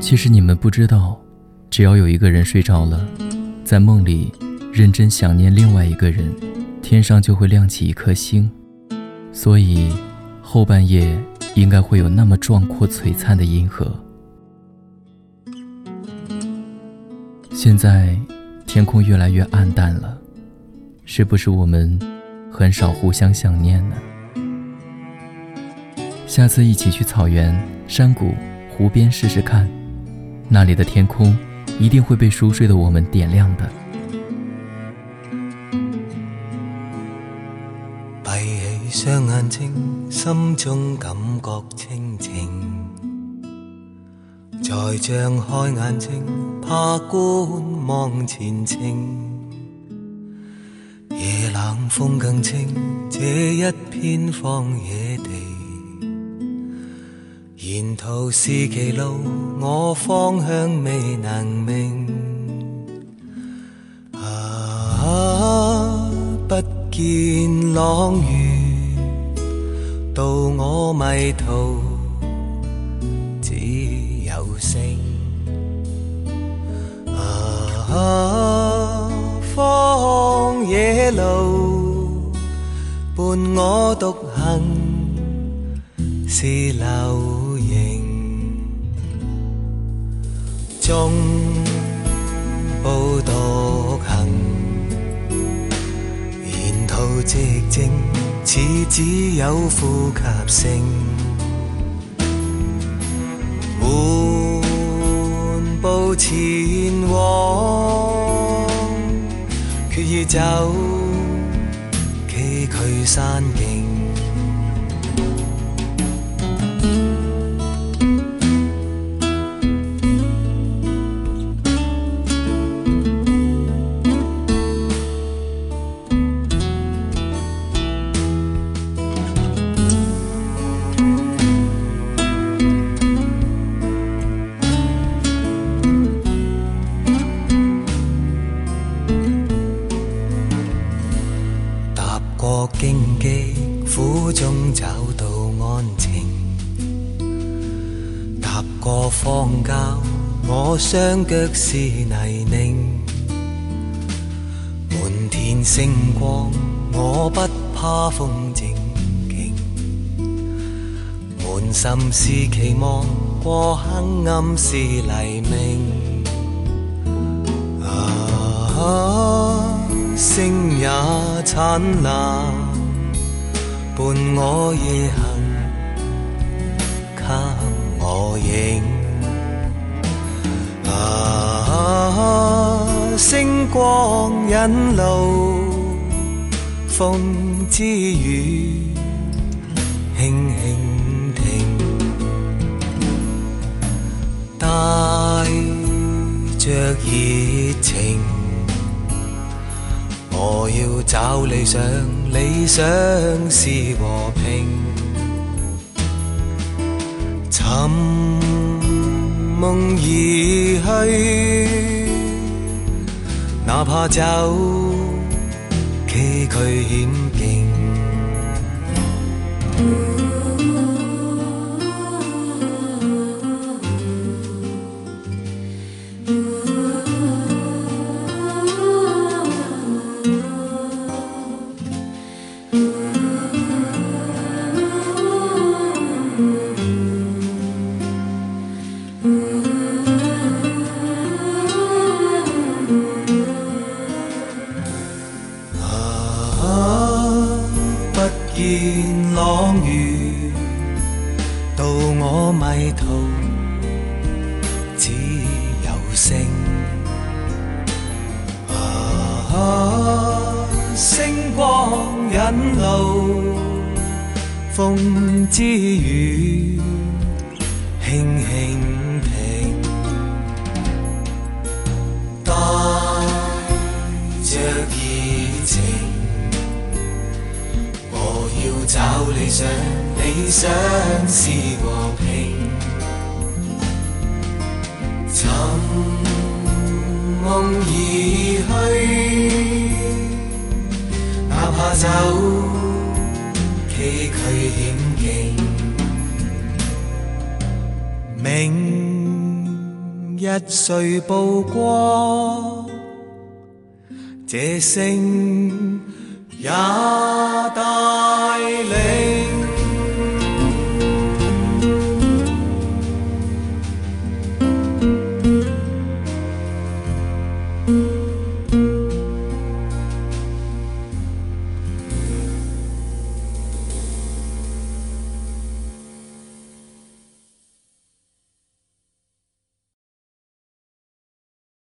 其实你们不知道，只要有一个人睡着了，在梦里认真想念另外一个人，天上就会亮起一颗星。所以，后半夜应该会有那么壮阔璀璨的银河。现在，天空越来越暗淡了，是不是我们很少互相想念呢？下次一起去草原、山谷、湖边试试看，那里的天空一定会被熟睡的我们点亮的。闭起双眼睛，心中感觉清静；再张开眼睛，怕观望前程。夜冷风更清，这一片荒野。沿途是歧路，我方向未能明。啊，不见朗月，渡我迷途，只有星。啊，荒野路，伴我独行，是留。中步独行，沿途寂静，似只有呼吸声。缓步前往，决意走崎岖山径径。荆棘苦中找到安静，踏过荒郊，我双脚是泥泞。满天星光，我不怕风正劲。满心是期望，过黑暗是黎明。啊，星也灿烂。伴我夜行，给我影。啊，星光引路，风之雨轻轻停，带着热情。我要找理想，理想是和平。寻梦而去，哪怕走崎岖险境。见朗月，渡我迷途，只有星。啊，星光引路，风之雨轻轻停，带着热情。理想，理想是和平。寻梦而去，哪怕走崎岖险境。明日谁曝光，这声也大。